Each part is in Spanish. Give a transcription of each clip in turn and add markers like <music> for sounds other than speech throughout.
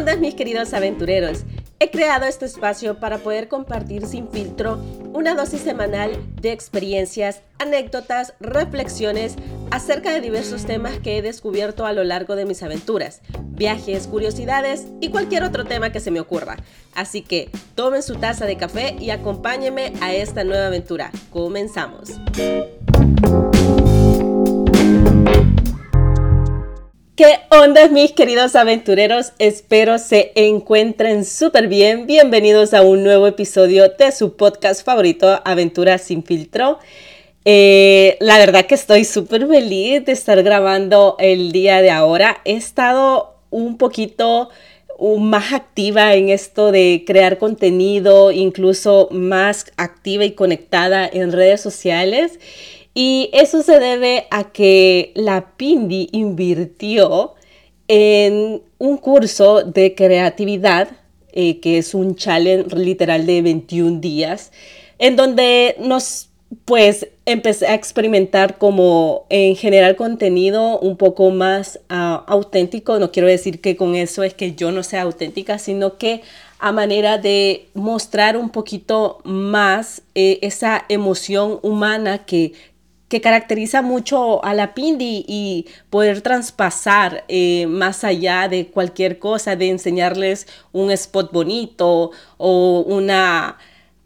onda mis queridos aventureros? He creado este espacio para poder compartir sin filtro una dosis semanal de experiencias, anécdotas, reflexiones acerca de diversos temas que he descubierto a lo largo de mis aventuras, viajes, curiosidades y cualquier otro tema que se me ocurra. Así que tomen su taza de café y acompáñenme a esta nueva aventura. Comenzamos. ¿Qué onda mis queridos aventureros? Espero se encuentren súper bien. Bienvenidos a un nuevo episodio de su podcast favorito, Aventuras sin filtro. Eh, la verdad que estoy súper feliz de estar grabando el día de ahora. He estado un poquito más activa en esto de crear contenido, incluso más activa y conectada en redes sociales. Y eso se debe a que la Pindi invirtió en un curso de creatividad, eh, que es un challenge literal de 21 días, en donde nos pues empecé a experimentar como en generar contenido un poco más ah, auténtico. No quiero decir que con eso es que yo no sea auténtica, sino que a manera de mostrar un poquito más eh, esa emoción humana que que caracteriza mucho a la Pindi y poder traspasar eh, más allá de cualquier cosa, de enseñarles un spot bonito o una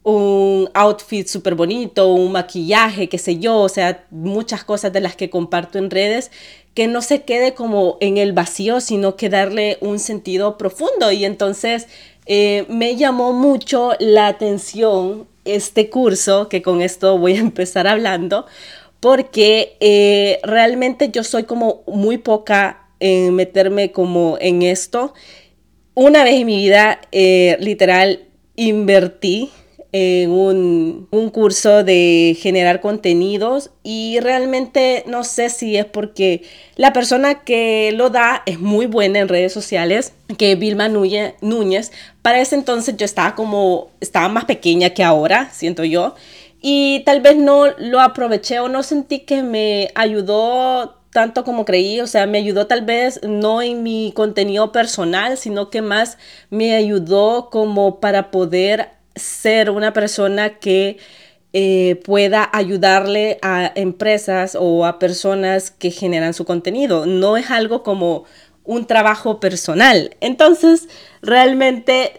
un outfit súper bonito, un maquillaje, qué sé yo, o sea, muchas cosas de las que comparto en redes, que no se quede como en el vacío, sino que darle un sentido profundo. Y entonces eh, me llamó mucho la atención este curso, que con esto voy a <laughs> empezar hablando, porque eh, realmente yo soy como muy poca en meterme como en esto. Una vez en mi vida, eh, literal, invertí en un, un, curso de generar contenidos y realmente no sé si es porque la persona que lo da es muy buena en redes sociales, que Vilma Núñez. Para ese entonces yo estaba como, estaba más pequeña que ahora, siento yo y tal vez no lo aproveché o no sentí que me ayudó tanto como creí, o sea, me ayudó tal vez no en mi contenido personal, sino que más me ayudó como para poder ser una persona que eh, pueda ayudarle a empresas o a personas que generan su contenido. No es algo como un trabajo personal. Entonces, realmente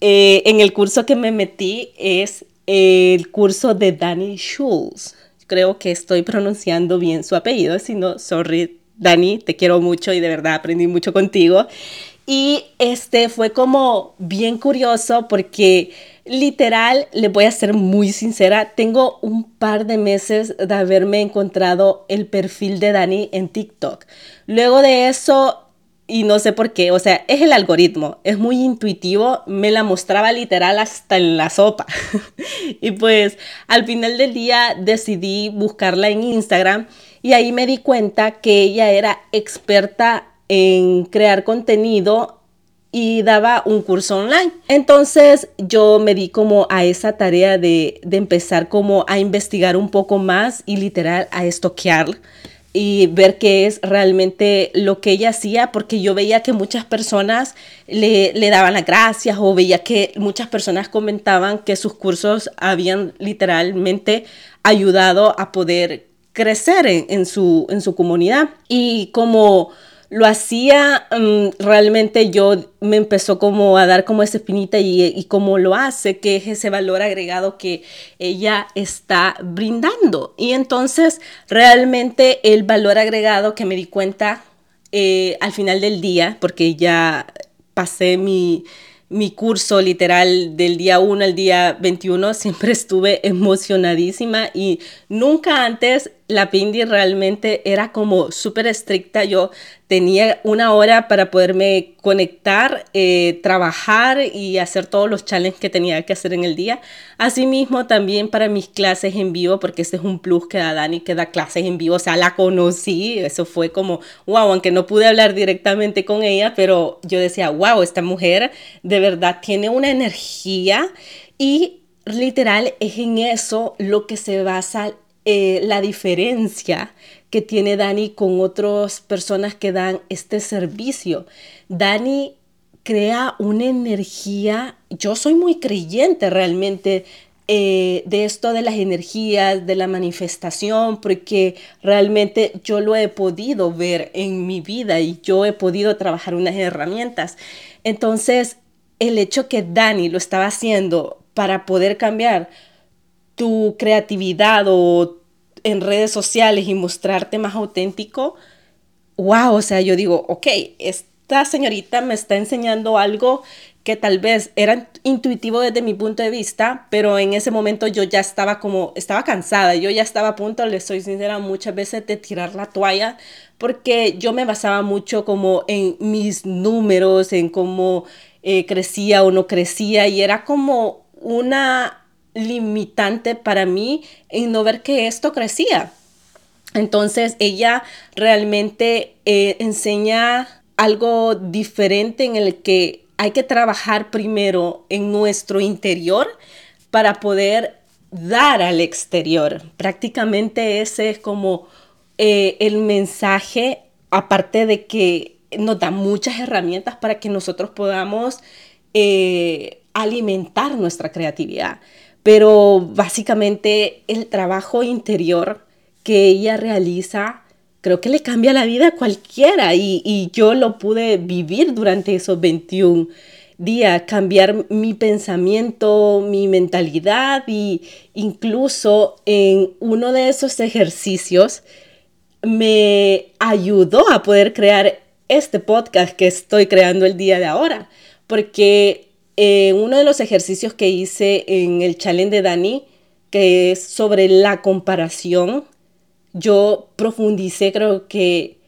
eh, en el curso que me metí es el curso de Danny Schulz. Creo que estoy pronunciando bien su apellido, si no, sorry, Dani, te quiero mucho y de verdad aprendí mucho contigo. Y este fue como bien curioso porque literal, le voy a ser muy sincera, tengo un par de meses de haberme encontrado el perfil de Dani en TikTok. Luego de eso y no sé por qué, o sea, es el algoritmo, es muy intuitivo, me la mostraba literal hasta en la sopa. <laughs> y pues al final del día decidí buscarla en Instagram y ahí me di cuenta que ella era experta en crear contenido y daba un curso online. Entonces yo me di como a esa tarea de, de empezar como a investigar un poco más y literal a estoquear y ver qué es realmente lo que ella hacía, porque yo veía que muchas personas le, daban las gracias o veía que muchas personas comentaban que sus cursos habían literalmente ayudado a poder crecer en, su, en su comunidad. Y como lo hacía, mm, realmente yo me empezó como a dar como esa espinita y, y como lo hace, que es ese valor agregado que ella está brindando. Y entonces realmente el valor agregado que me di cuenta eh, al final del día, porque ya pasé mi, mi curso literal del día 1 al día 21, siempre estuve emocionadísima y nunca antes la Pindi realmente era como súper estricta. Yo tenía una hora para poderme conectar, eh, trabajar y hacer todos los challenges que tenía que hacer en el día. Asimismo, también para mis clases en vivo, porque ese es un plus que da Dani, que da clases en vivo. O sea, la conocí, eso fue como, wow, aunque no pude hablar directamente con ella, pero yo decía, wow, esta mujer de verdad tiene una energía y literal es en eso lo que se basa eh, la diferencia que tiene Dani con otras personas que dan este servicio. Dani crea una energía, yo soy muy creyente realmente eh, de esto de las energías, de la manifestación, porque realmente yo lo he podido ver en mi vida y yo he podido trabajar unas herramientas. Entonces, el hecho que Dani lo estaba haciendo para poder cambiar tu creatividad o en redes sociales y mostrarte más auténtico, wow, o sea, yo digo, ok, esta señorita me está enseñando algo que tal vez era intuitivo desde mi punto de vista, pero en ese momento yo ya estaba como, estaba cansada, yo ya estaba a punto, le soy sincera, muchas veces de tirar la toalla, porque yo me basaba mucho como en mis números, en cómo eh, crecía o no crecía, y era como una limitante para mí en no ver que esto crecía. Entonces ella realmente eh, enseña algo diferente en el que hay que trabajar primero en nuestro interior para poder dar al exterior. Prácticamente ese es como eh, el mensaje, aparte de que nos da muchas herramientas para que nosotros podamos eh, alimentar nuestra creatividad pero básicamente el trabajo interior que ella realiza creo que le cambia la vida a cualquiera y, yo lo pude vivir durante esos 21 días, cambiar mi pensamiento, mi mentalidad y incluso en uno de esos ejercicios me ayudó a poder crear este podcast que estoy creando el día de ahora, porque eh, uno de los ejercicios que hice en el challenge de Dani, que es sobre la comparación, yo profundicé creo que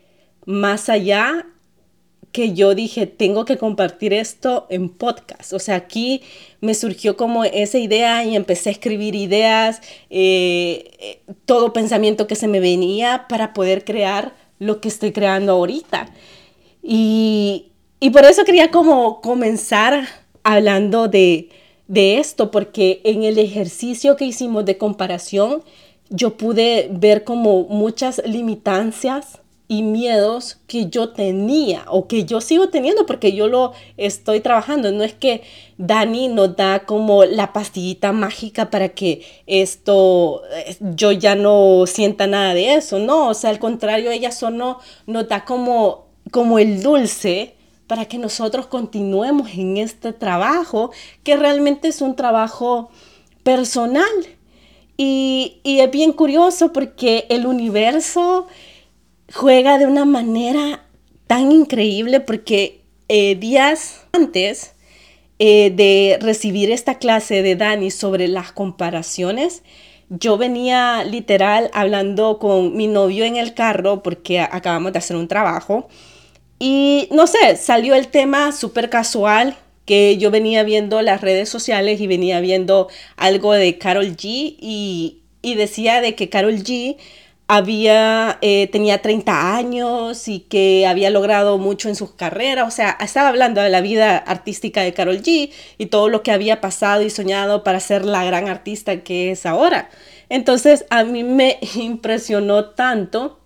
más allá que yo dije, tengo que compartir esto en podcast. O sea, aquí me surgió como esa idea y empecé a escribir ideas, eh, eh, todo pensamiento que se me venía para poder crear lo que estoy creando ahorita. Y, y por eso quería como comenzar hablando de, esto, porque en el ejercicio que hicimos de comparación, yo pude ver como muchas limitancias y miedos que yo tenía o que yo sigo teniendo porque yo lo estoy trabajando. No es que Dani nos da como la pastillita mágica para que esto, eh, yo ya no sienta nada de eso. No, o sea, al contrario, ella solo nos da como, como el dulce para que nosotros continuemos en este trabajo, que realmente es un trabajo personal. Y, es bien curioso porque el universo juega de una manera tan increíble porque eh, días antes eh, de recibir esta clase de Dani sobre las comparaciones, yo venía literal hablando con mi novio en el carro porque acabamos de hacer un trabajo y no sé, salió el tema súper casual que yo venía viendo las redes sociales y venía viendo algo de Carol G y, decía de que Carol G había, eh, tenía 30 años y que había logrado mucho en sus carreras. O sea, estaba hablando de la vida artística de Carol G y todo lo que había pasado y soñado para ser la gran artista que es ahora. Entonces, a mí me <laughs> impresionó tanto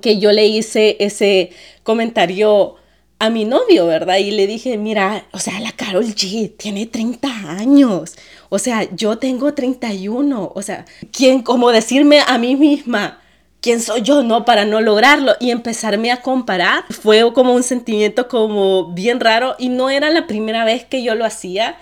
que yo le hice ese comentario a mi novio, ¿verdad? Y le dije, mira, o sea, la Carol G tiene 30 años, o sea, yo tengo 31, o sea, ¿quién, como decirme a mí misma, quién soy yo, no, para no lograrlo? Y empezarme a comparar, fue como un sentimiento como bien raro y no era la primera vez que yo lo hacía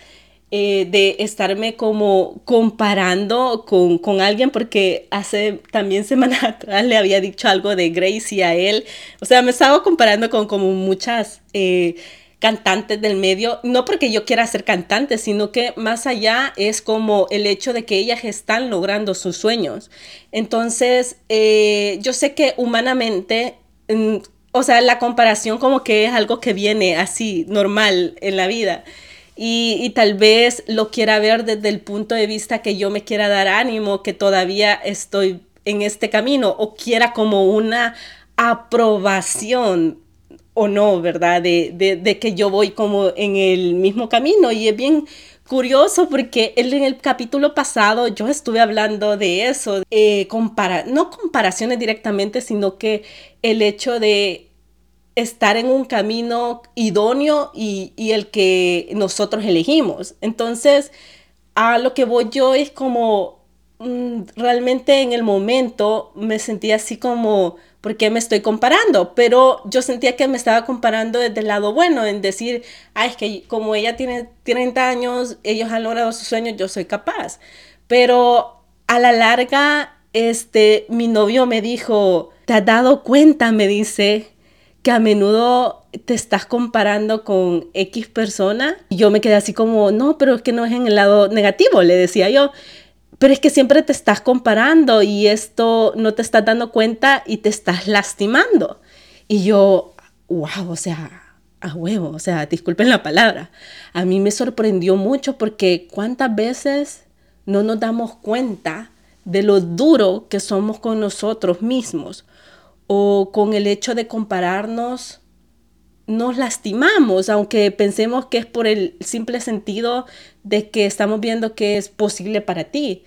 eh, de estarme como comparando con, con, alguien porque hace también semanas <laughs> atrás le había dicho algo de Gracie a él. O sea, me estaba comparando con como muchas eh, cantantes del medio, no porque yo quiera ser cantante, sino que más allá es como el hecho de que ellas están logrando sus sueños. Entonces, eh, yo sé que humanamente... Mm, o sea, la comparación como que es algo que viene así, normal en la vida y, tal vez lo quiera ver desde el punto de vista que yo me quiera dar ánimo, que todavía estoy en este camino o quiera como una aprobación o no, ¿verdad? De, que yo voy como en el mismo camino y es bien curioso porque en el capítulo pasado yo estuve hablando de eso, eh, no comparaciones directamente, sino que el hecho de estar en un camino idóneo y, el que nosotros elegimos. Entonces, a lo que voy yo es como mm, realmente en el momento me sentía así como, ¿por qué me estoy comparando? Pero yo sentía que me estaba comparando desde el lado bueno, en decir, ah, es que como ella tiene 30 años, ellos han logrado sus sueños, yo soy capaz. Pero a la larga, este, mi novio me dijo, ¿te has dado cuenta? Me dice que a menudo te estás comparando con X persona. Y yo me quedé así como, no, pero es que no es en el lado negativo, le decía yo. Pero es que siempre te estás comparando y esto no te estás dando cuenta y te estás lastimando. Y yo, wow, o sea, a huevo, o sea, disculpen la palabra. A mí me sorprendió mucho porque cuántas veces no nos damos cuenta de lo duro que somos con nosotros mismos o con el hecho de compararnos nos lastimamos, aunque pensemos que es por el simple sentido de que estamos viendo que es posible para ti.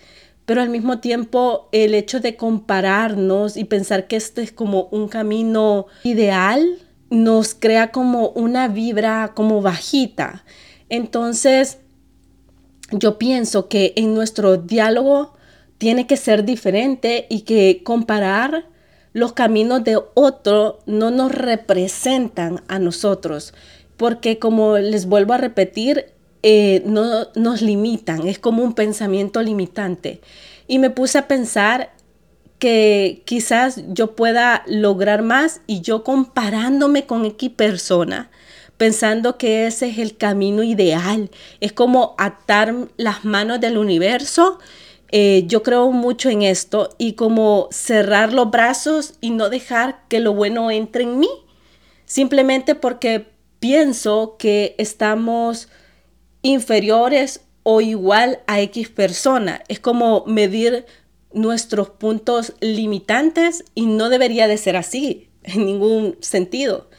Pero al mismo tiempo, el hecho de compararnos y pensar que este es como un camino ideal, nos crea como una vibra como bajita. Entonces, yo pienso que en nuestro diálogo tiene que ser diferente y que comparar los caminos de otro no nos representan a nosotros, porque como les vuelvo a repetir, eh, no nos limitan, es como un pensamiento limitante. Y me puse a pensar que quizás yo pueda lograr más y yo comparándome con X persona, pensando que ese es el camino ideal, es como atar las manos del universo eh, yo creo mucho en esto y como cerrar los brazos y no dejar que lo bueno entre en mí, simplemente porque pienso que estamos inferiores o igual a X persona. Es como medir nuestros puntos limitantes y no debería de ser así <laughs> en ningún sentido.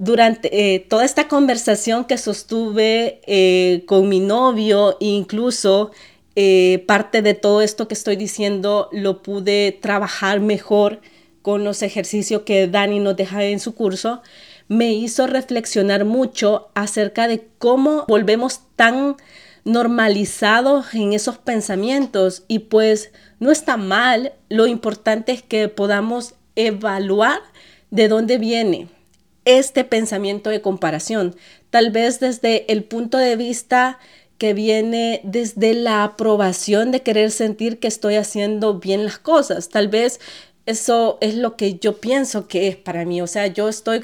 Durante eh, toda esta conversación que sostuve eh, con mi novio, incluso eh, parte de todo esto que estoy diciendo lo pude trabajar mejor con los ejercicios que Dani nos deja en su curso, me hizo reflexionar mucho acerca de cómo volvemos tan normalizados en esos pensamientos. Y pues no está mal, lo importante es que podamos evaluar de dónde viene este pensamiento de comparación, tal vez desde el punto de vista que viene desde la aprobación de querer sentir que estoy haciendo bien las cosas. Tal vez eso es lo que yo pienso que es para mí. O sea, yo estoy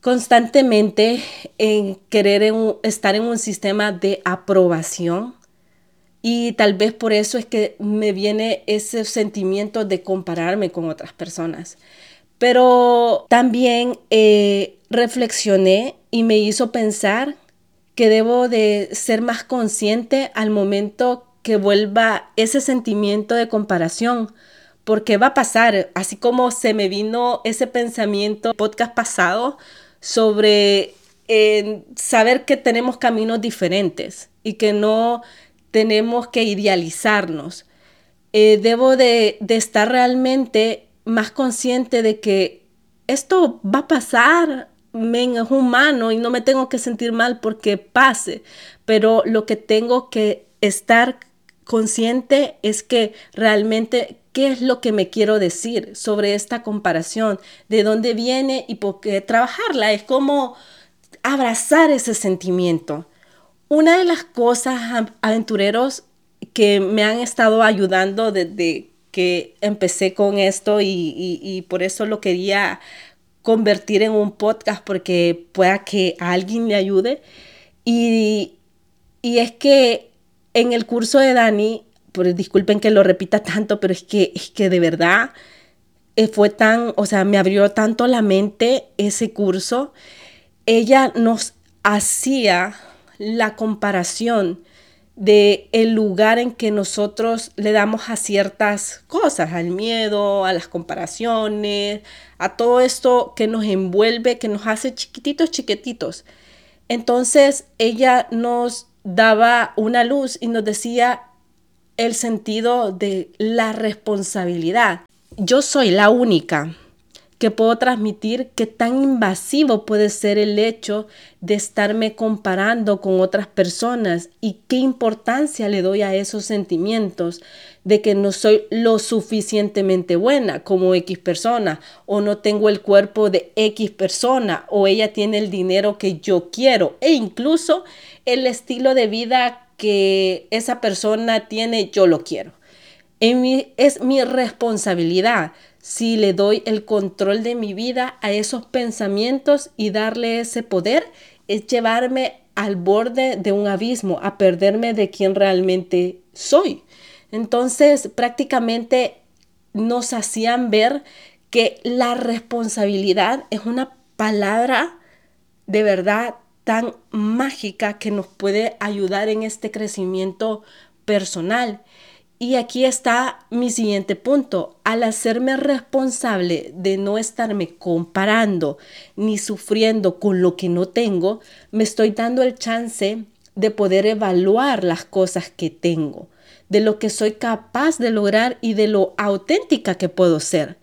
constantemente en querer estar en un sistema de aprobación y tal vez por eso es que me viene ese sentimiento de compararme con otras personas. Pero también eh, reflexioné y me hizo pensar que debo de ser más consciente al momento que vuelva ese sentimiento de comparación, porque va a pasar, así como se me vino ese pensamiento podcast pasado sobre eh, saber que tenemos caminos diferentes y que no tenemos que idealizarnos. Eh, debo de, de estar realmente más consciente de que esto va a pasar, es humano y no me tengo que sentir mal porque pase, pero lo que tengo que estar consciente es que realmente qué es lo que me quiero decir sobre esta comparación, de dónde viene y por qué trabajarla. Es como abrazar ese sentimiento. Una de las cosas, aventureros, que me han estado ayudando desde que empecé con esto y, y por eso lo quería convertir en un podcast porque pueda que alguien le ayude. Y, y es que en el curso de Dani, pues disculpen que lo repita tanto, pero es que, es que de verdad eh, fue tan, o sea, me abrió tanto la mente ese curso. Ella nos hacía la comparación de el lugar en que nosotros le damos a ciertas cosas, al miedo, a las comparaciones, a todo esto que nos envuelve, que nos hace chiquititos, chiquititos. Entonces ella nos daba una luz y nos decía el sentido de la responsabilidad. Yo soy la única que puedo transmitir qué tan invasivo puede ser el hecho de estarme comparando con otras personas y qué importancia le doy a esos sentimientos de que no soy lo suficientemente buena como X persona o no tengo el cuerpo de X persona o ella tiene el dinero que yo quiero e incluso el estilo de vida que esa persona tiene yo lo quiero. es mi responsabilidad si le doy el control de mi vida a esos pensamientos y darle ese poder, es llevarme al borde de un abismo, a perderme de quien realmente soy. Entonces, prácticamente nos hacían ver que la responsabilidad es una palabra de verdad tan mágica que nos puede ayudar en este crecimiento personal. Y aquí está mi siguiente punto. Al hacerme responsable de no estarme comparando ni sufriendo con lo que no tengo, me estoy dando el chance de poder evaluar las cosas que tengo, de lo que soy capaz de lograr y de lo auténtica que puedo ser.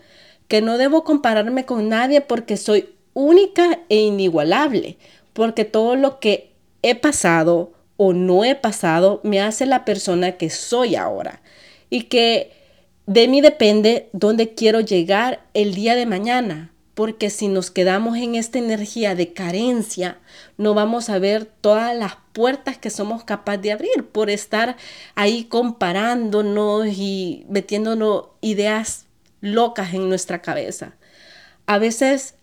Que no debo compararme con nadie porque soy única e inigualable, porque todo lo que he pasado o no he pasado me hace la persona que soy ahora y que de mí depende dónde quiero llegar el día de mañana, porque si nos quedamos en esta energía de carencia, no vamos a ver todas las puertas que somos capaces de abrir por estar ahí comparándonos y metiéndonos ideas locas en nuestra cabeza. A veces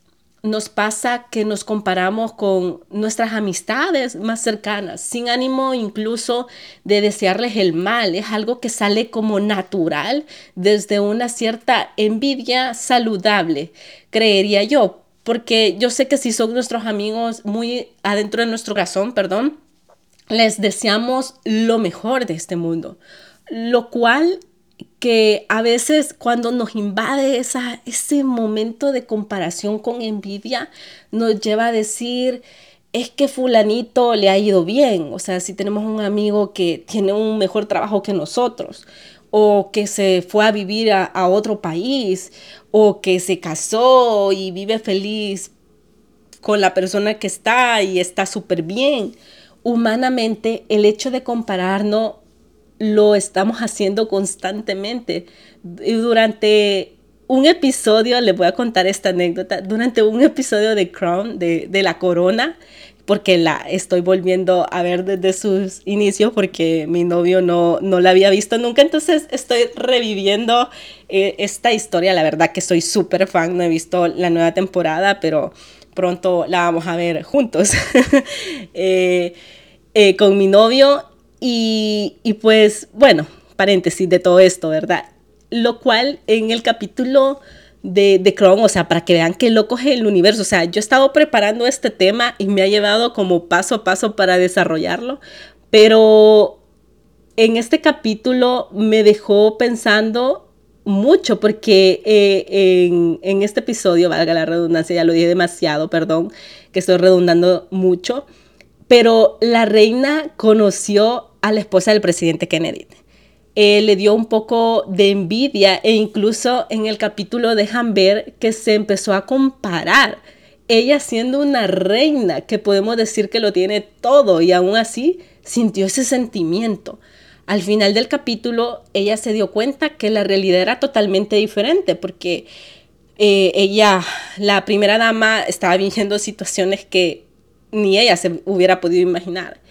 nos pasa que nos comparamos con nuestras amistades más cercanas, sin ánimo incluso de desearles el mal. Es algo que sale como natural desde una cierta envidia saludable, creería yo. Porque yo sé que si son nuestros amigos muy adentro de nuestro corazón, perdón, les deseamos lo mejor de este mundo, lo cual que a veces cuando nos invade esa, ese momento de comparación con envidia, nos lleva a decir, es que fulanito le ha ido bien, o sea, si tenemos un amigo que tiene un mejor trabajo que nosotros, o que se fue a vivir a, a otro país, o que se casó y vive feliz con la persona que está y está súper bien. Humanamente, el hecho de compararnos lo estamos haciendo constantemente. Durante un episodio, les voy a contar esta anécdota, durante un episodio de Crown, de, La Corona, porque la estoy volviendo a ver desde sus inicios porque mi novio no, no la había visto nunca, entonces estoy reviviendo eh, esta historia, la verdad que soy súper fan, no he visto la nueva temporada, pero pronto la vamos a ver juntos. <laughs> Eh, eh, con mi novio y, pues, bueno, paréntesis de todo esto, ¿verdad? Lo cual en el capítulo de, de Chrome, o sea, para que vean qué loco es el universo. O sea, yo he estado preparando este tema y me ha llevado como paso a paso para desarrollarlo, pero en este capítulo me dejó pensando mucho porque eh, en, en, este episodio, valga la redundancia, ya lo dije demasiado, perdón, que estoy redundando mucho, pero la reina conoció a la esposa del presidente Kennedy. Eh, le dio un poco de envidia e incluso en el capítulo dejan ver que se empezó a comparar. Ella siendo una reina que podemos decir que lo tiene todo y aún así sintió ese sentimiento. Al final del capítulo ella se dio cuenta que la realidad era totalmente diferente porque eh, ella, la primera dama, estaba viviendo situaciones que ni ella se hubiera podido imaginar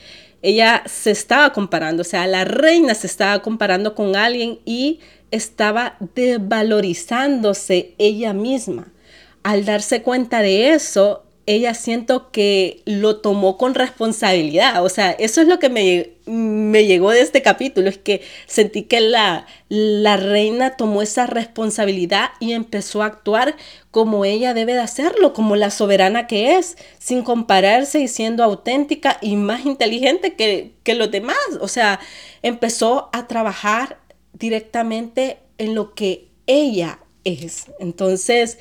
ella se estaba comparando, o sea, la reina se estaba comparando con alguien y estaba devalorizándose ella misma. Al darse cuenta de eso, ella siento que lo tomó con responsabilidad. O sea, eso es lo que me, me llegó de este capítulo, es que sentí que la, la reina tomó esa responsabilidad y empezó a actuar como ella debe de hacerlo, como la soberana que es, sin compararse y siendo auténtica y más inteligente que, que los demás. O sea, empezó a trabajar directamente en lo que ella es. Entonces,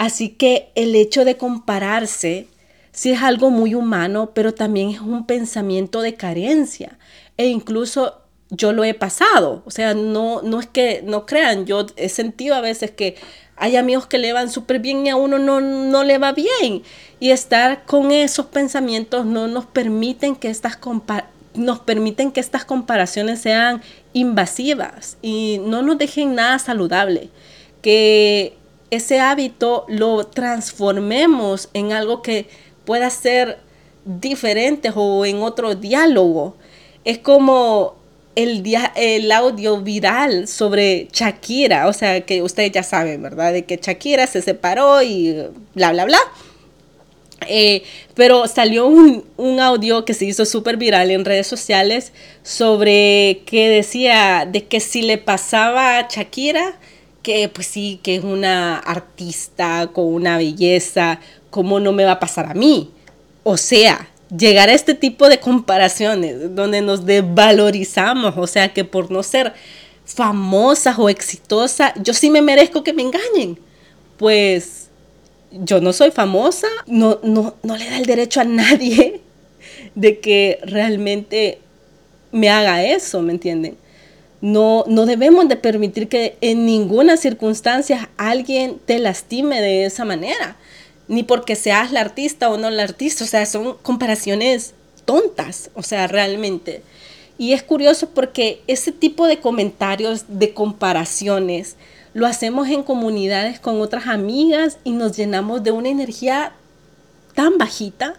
Así que el hecho de compararse sí es algo muy humano, pero también es un pensamiento de carencia. E incluso yo lo he pasado. O sea, no, no es que no crean, yo he sentido a veces que hay amigos que le van súper bien y a uno no, no le va bien. Y estar con esos pensamientos no nos permiten que estas nos permiten que estas comparaciones sean invasivas y no nos dejen nada saludable. Que ese hábito lo transformemos en algo que pueda ser diferente o en otro diálogo. Es como el, el audio viral sobre Shakira, o sea, que ustedes ya saben, ¿verdad? De que Shakira se separó y bla, bla, bla. Eh, pero salió un, un, audio que se hizo súper viral en redes sociales sobre que decía de que si le pasaba a Shakira, que pues sí, que es una artista con una belleza, ¿cómo no me va a pasar a mí? O sea, llegar a este tipo de comparaciones donde nos devalorizamos, o sea que por no ser famosa o exitosa, yo sí me merezco que me engañen. Pues yo no soy famosa, no, no, no le da el derecho a nadie <laughs> de que realmente me haga eso, ¿me entienden? No, no debemos de permitir que en ninguna circunstancia alguien te lastime de esa manera ni porque seas la artista o no la artista, o sea, son comparaciones tontas, o sea, realmente. Y es curioso porque ese tipo de comentarios, de comparaciones, lo hacemos en comunidades con otras amigas y nos llenamos de una energía tan bajita.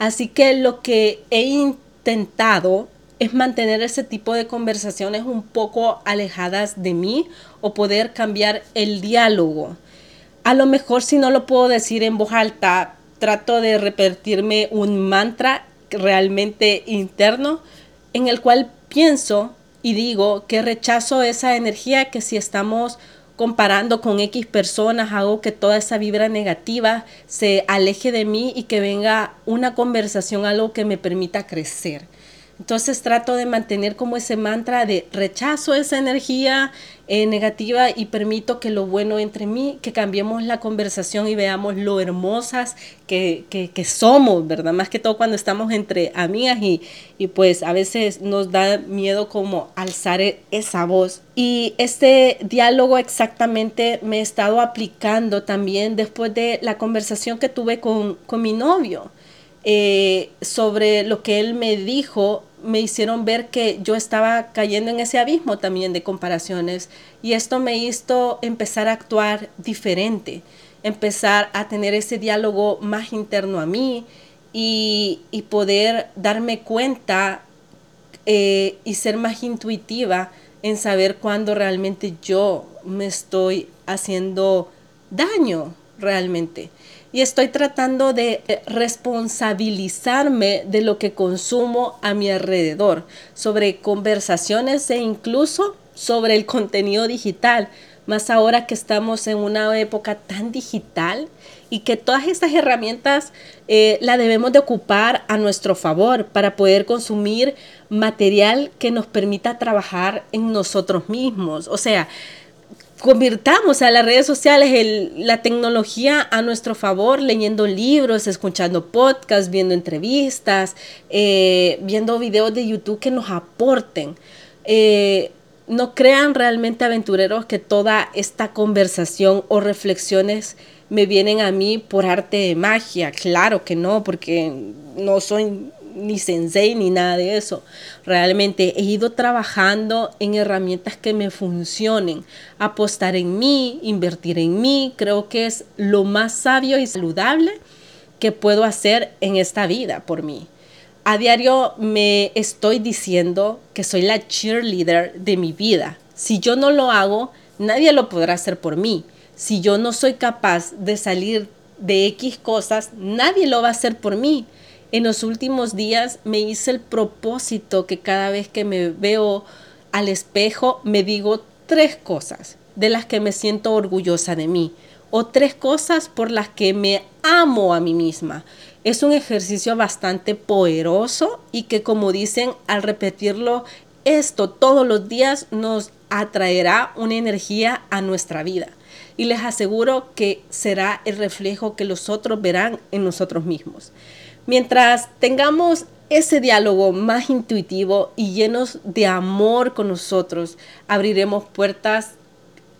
Así que lo que he intentado es mantener ese tipo de conversaciones un poco alejadas de mí o poder cambiar el diálogo a lo mejor si no lo puedo decir en voz alta, trato de repetirme un mantra realmente interno en el cual pienso y digo que rechazo esa energía que si estamos comparando con X personas, hago que toda esa vibra negativa se aleje de mí y que venga una conversación, algo que me permita crecer. Entonces trato de mantener como ese mantra de rechazo esa energía eh, negativa y permito que lo bueno entre mí, que cambiemos la conversación y veamos lo hermosas que, que, somos, ¿verdad? Más que todo cuando estamos entre amigas y, y pues a veces nos da miedo como alzar e, esa voz. Y este diálogo exactamente me he estado aplicando también después de la conversación que tuve con, con mi novio. Eh, sobre lo que él me dijo, me hicieron ver que yo estaba cayendo en ese abismo también de comparaciones. Y esto me hizo empezar a actuar diferente, empezar a tener ese diálogo más interno a mí y, poder darme cuenta eh, y ser más intuitiva en saber cuándo realmente yo me estoy haciendo daño realmente y estoy tratando de eh, responsabilizarme de lo que consumo a mi alrededor, sobre conversaciones e incluso sobre el contenido digital, más ahora que estamos en una época tan digital y que todas estas herramientas eh, la debemos de ocupar a nuestro favor para poder consumir material que nos permita trabajar en nosotros mismos. O sea, convirtamos a las redes sociales la tecnología a nuestro favor, leyendo libros, escuchando podcasts, viendo entrevistas, eh, viendo videos de YouTube que nos aporten. Eh, no crean realmente aventureros que toda esta conversación o reflexiones me vienen a mí por arte de magia. Claro que no, porque no soy ni sensei ni nada de eso. Realmente he ido trabajando en herramientas que me funcionen. Apostar en mí, invertir en mí, creo que es lo más sabio y saludable que puedo hacer en esta vida por mí. A diario me estoy diciendo que soy la cheerleader de mi vida. Si yo no lo hago, nadie lo podrá hacer por mí. Si yo no soy capaz de salir de X cosas, nadie lo va a hacer por mí en los últimos días me hice el propósito que cada vez que me veo al espejo me digo tres cosas de las que me siento orgullosa de mí o tres cosas por las que me amo a mí misma. Es un ejercicio bastante poderoso y que como dicen al repetirlo esto todos los días nos atraerá una energía a nuestra vida. Y les aseguro que será el reflejo que los otros verán en nosotros mismos. Mientras tengamos ese diálogo más intuitivo y llenos de amor con nosotros, abriremos puertas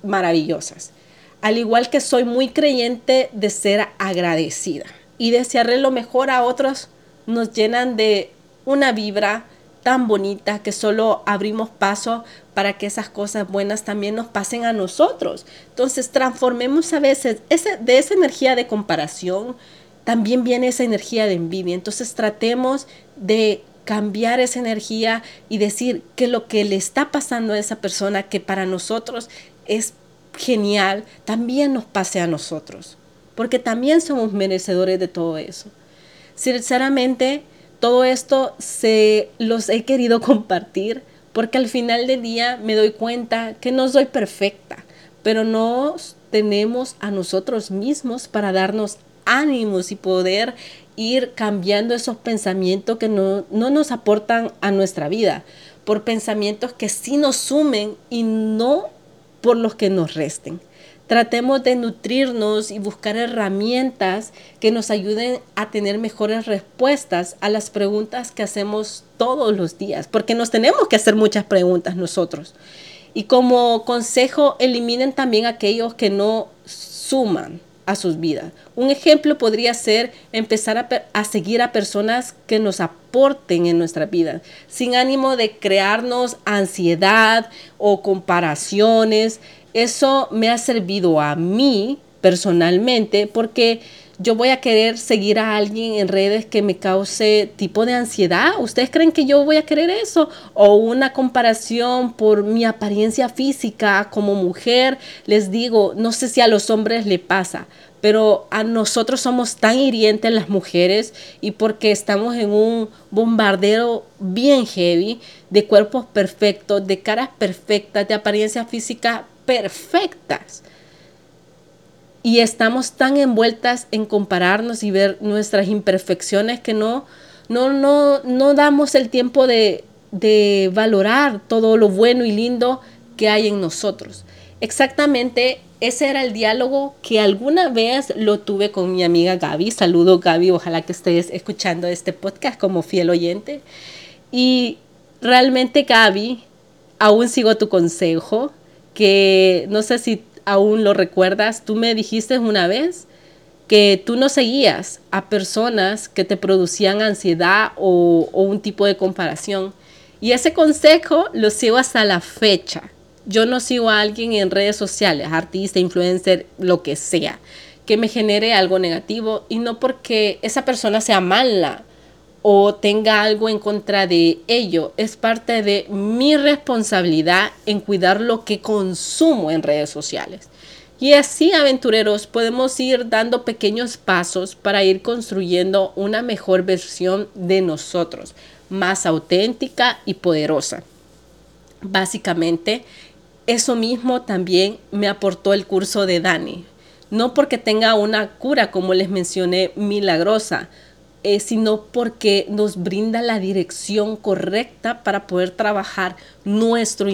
maravillosas. Al igual que soy muy creyente de ser agradecida y desearle lo mejor a otros, nos llenan de una vibra tan bonita que solo abrimos paso para que esas cosas buenas también nos pasen a nosotros. Entonces transformemos a veces ese, de esa energía de comparación, también viene esa energía de envidia. Entonces tratemos de cambiar esa energía y decir que lo que le está pasando a esa persona, que para nosotros es genial, también nos pase a nosotros, porque también somos merecedores de todo eso. Sinceramente, todo esto se los he querido <laughs> compartir porque al final del día me doy cuenta que no soy perfecta, pero nos tenemos a nosotros mismos para darnos ánimos y poder ir cambiando esos pensamientos que no, no nos aportan a nuestra vida, por pensamientos que sí nos sumen y no por los que nos resten. Tratemos de nutrirnos y buscar herramientas que nos ayuden a tener mejores respuestas a las preguntas que hacemos todos los días, porque nos tenemos que hacer muchas preguntas nosotros. Y como consejo, eliminen también aquellos que no suman a sus vidas. Un ejemplo podría ser empezar a, seguir a personas que nos aporten en nuestra vida, sin ánimo de crearnos ansiedad o comparaciones. Eso me ha servido a mí personalmente porque yo voy a querer seguir a alguien en redes que me cause tipo de ansiedad. ¿Ustedes creen que yo voy a querer eso? O una comparación por mi apariencia física como mujer. Les digo, no sé si a los hombres le pasa, pero a nosotros somos tan hirientes las mujeres y porque estamos en un bombardeo bien heavy de cuerpos perfectos, de caras perfectas, de apariencia física perfectas y estamos tan envueltas en compararnos y ver nuestras imperfecciones que no, no, no, no damos el tiempo de, de valorar todo lo bueno y lindo que hay en nosotros. Exactamente ese era el diálogo que alguna vez lo tuve con mi amiga Gaby. Saludo Gaby, ojalá que estés escuchando este podcast como fiel oyente. Y realmente Gaby, aún sigo tu consejo, que no sé si aún lo recuerdas, tú me dijiste una vez que tú no seguías a personas que te producían ansiedad o, un tipo de comparación. Y ese consejo lo sigo hasta la fecha. Yo no sigo a alguien en redes sociales, artista, influencer, lo que sea, que me genere algo negativo y no porque esa persona sea mala o tenga algo en contra de ello. Es parte de mi responsabilidad en cuidar lo que consumo en redes sociales. Y así, aventureros, podemos ir dando pequeños pasos para ir construyendo una mejor versión de nosotros, más auténtica y poderosa. Básicamente, eso mismo también me aportó el curso de Dani. No porque tenga una cura, como les mencioné, milagrosa, eh, sino porque nos brinda la dirección correcta para poder trabajar nuestro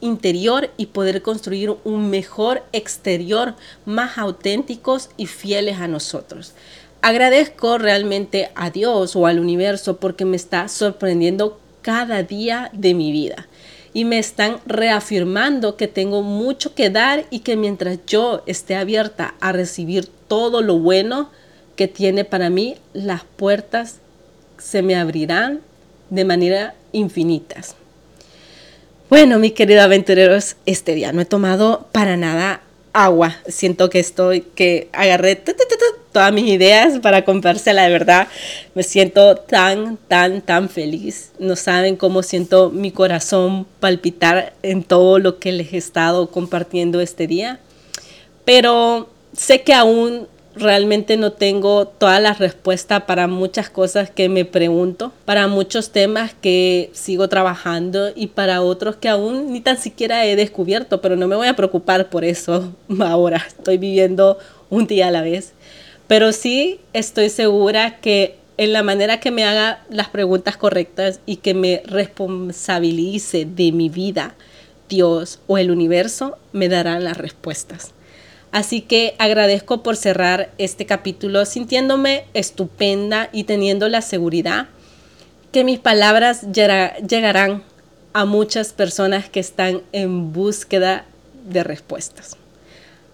interior y poder construir un mejor exterior más auténticos y fieles a nosotros. Agradezco realmente a Dios o al universo porque me está sorprendiendo cada día de mi vida y me están reafirmando que tengo mucho que dar y que mientras yo esté abierta a recibir todo lo bueno, que tiene para mí, las puertas se me abrirán de manera infinitas. Bueno, mis queridos aventureros, este día no he tomado para nada agua. Siento que estoy, que agarré todas mis ideas para comprársela de verdad. Me siento tan, tan, tan feliz. No saben cómo siento mi corazón palpitar en todo lo que les he estado compartiendo este día. Pero sé que aún realmente no tengo todas las respuestas para muchas cosas que me pregunto, para muchos temas que sigo trabajando y para otros que aún ni tan siquiera he descubierto, pero no me voy a preocupar por eso <laughs> ahora. Estoy viviendo un día a la vez. Pero sí estoy segura que en la manera que me haga las preguntas correctas y que me responsabilice de mi vida, Dios o el universo me darán las respuestas. Así que agradezco por cerrar este capítulo sintiéndome estupenda y teniendo la seguridad que mis palabras llegarán a muchas personas que están en búsqueda de respuestas.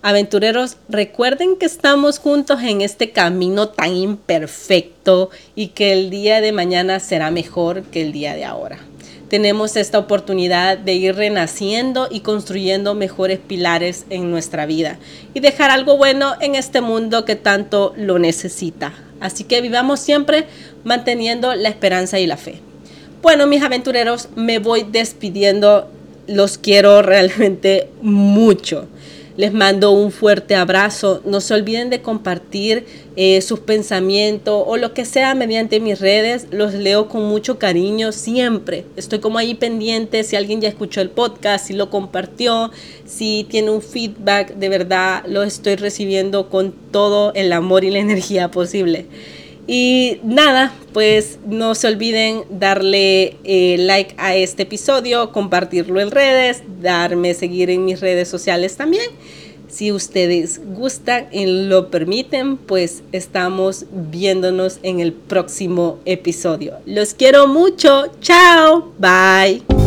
Aventureros, recuerden que estamos juntos en este camino tan imperfecto y que el día de mañana será mejor que el día de ahora. Tenemos esta oportunidad de ir renaciendo y construyendo mejores pilares en nuestra vida y dejar algo bueno en este mundo que tanto lo necesita. Así que vivamos siempre manteniendo la esperanza y la fe. Bueno, mis aventureros, me voy despidiendo. Los quiero realmente mucho. Les mando un fuerte abrazo. No se olviden de compartir eh, sus pensamientos o lo que sea mediante mis redes. Los leo con mucho cariño siempre. Estoy como ahí pendiente si alguien ya escuchó el podcast, si lo compartió, si tiene un feedback. De verdad, lo estoy recibiendo con todo el amor y la <laughs> energía posible. Y nada, pues no se olviden darle eh, like a este episodio, compartirlo en redes, darme seguir en mis redes sociales también. Si ustedes gustan y lo permiten, pues estamos viéndonos en el próximo episodio. Los quiero mucho. Chao. Bye.